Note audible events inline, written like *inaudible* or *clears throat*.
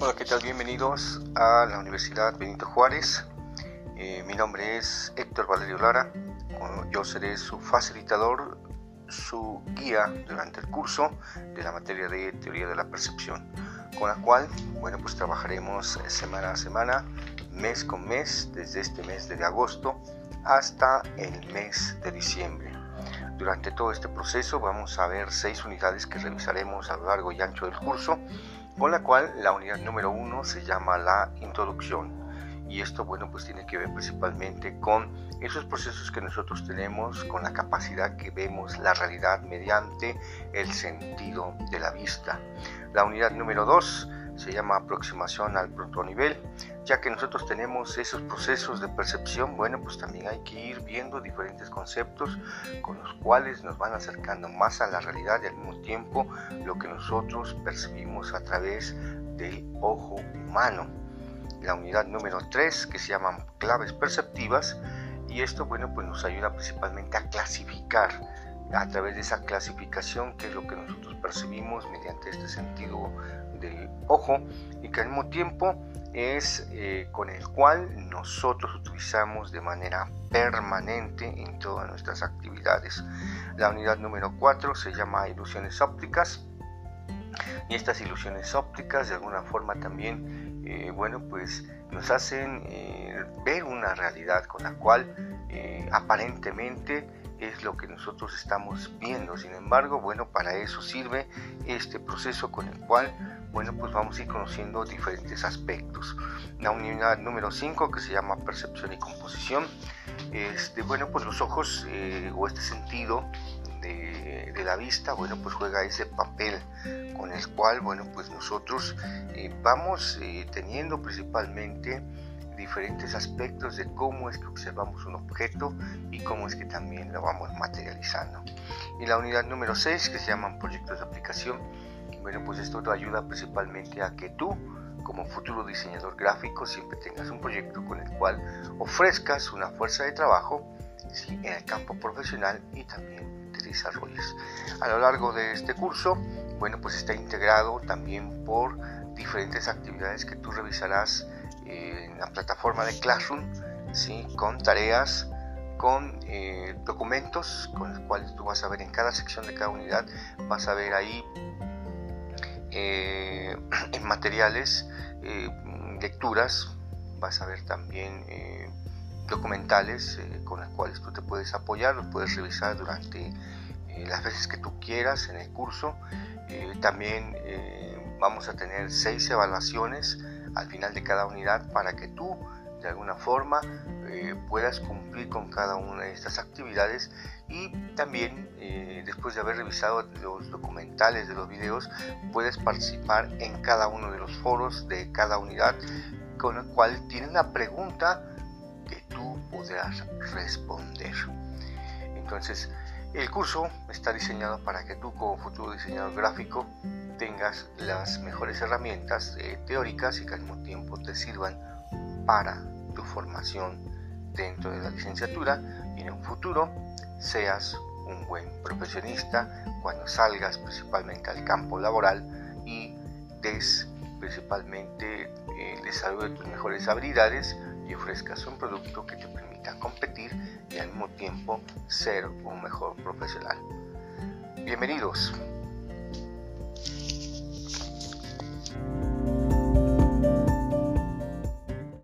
Hola, ¿qué tal? Bienvenidos a la Universidad Benito Juárez. Eh, mi nombre es Héctor Valerio Lara. Yo seré su facilitador, su guía durante el curso de la materia de teoría de la percepción, con la cual, bueno, pues trabajaremos semana a semana, mes con mes, desde este mes de agosto hasta el mes de diciembre. Durante todo este proceso vamos a ver seis unidades que revisaremos a lo largo y ancho del curso, con la cual la unidad número uno se llama la introducción. Y esto, bueno, pues tiene que ver principalmente con esos procesos que nosotros tenemos, con la capacidad que vemos la realidad mediante el sentido de la vista. La unidad número dos se llama aproximación al protonivel, ya que nosotros tenemos esos procesos de percepción, bueno, pues también hay que ir viendo diferentes conceptos con los cuales nos van acercando más a la realidad y al mismo tiempo lo que nosotros percibimos a través del ojo humano. La unidad número 3, que se llaman claves perceptivas, y esto, bueno, pues nos ayuda principalmente a clasificar a través de esa clasificación que es lo que nosotros percibimos mediante este sentido del ojo y que al mismo tiempo es eh, con el cual nosotros utilizamos de manera permanente en todas nuestras actividades. La unidad número 4 se llama ilusiones ópticas y estas ilusiones ópticas de alguna forma también, eh, bueno, pues nos hacen eh, ver una realidad con la cual aparentemente es lo que nosotros estamos viendo. Sin embargo, bueno, para eso sirve este proceso con el cual, bueno, pues vamos a ir conociendo diferentes aspectos. La unidad número 5 que se llama percepción y composición, este, bueno, pues los ojos eh, o este sentido de, la vista, bueno, pues juega ese papel con el cual, bueno, pues nosotros eh, vamos eh, teniendo principalmente diferentes aspectos de cómo es que observamos un objeto y cómo es que también lo vamos materializando. Y la unidad número 6, que se llaman proyectos de aplicación, bueno, pues esto te ayuda principalmente a que tú, como futuro diseñador gráfico, siempre tengas un proyecto con el cual ofrezcas una fuerza de trabajo en el campo profesional y también te desarrolles. A lo largo de este curso, bueno, pues está integrado también por diferentes actividades que tú revisarás en la plataforma de Classroom, ¿sí? con tareas, con eh, documentos, con los cuales tú vas a ver en cada sección de cada unidad, vas a ver ahí eh, *clears throat* materiales, eh, lecturas, vas a ver también documentales con los cuales tú te puedes apoyar, los puedes revisar durante las veces que tú quieras en el curso. también vamos a tener seis evaluaciones al final de cada unidad para que tú de alguna forma eh, puedas cumplir con cada una de estas actividades y también eh, después de haber revisado los documentales de los videos puedes participar en cada uno de los foros de cada unidad con el cual tiene una pregunta que tú podrás responder. Entonces el curso está diseñado para que tú como futuro diseñador gráfico tengas las mejores herramientas eh, teóricas y que al mismo tiempo te sirvan para tu formación dentro de la licenciatura y en un futuro seas un buen profesionista cuando salgas principalmente al campo laboral y des principalmente el desarrollo de tus mejores habilidades y ofrezcas un producto que te permita competir y al mismo tiempo ser un mejor profesional. Bienvenidos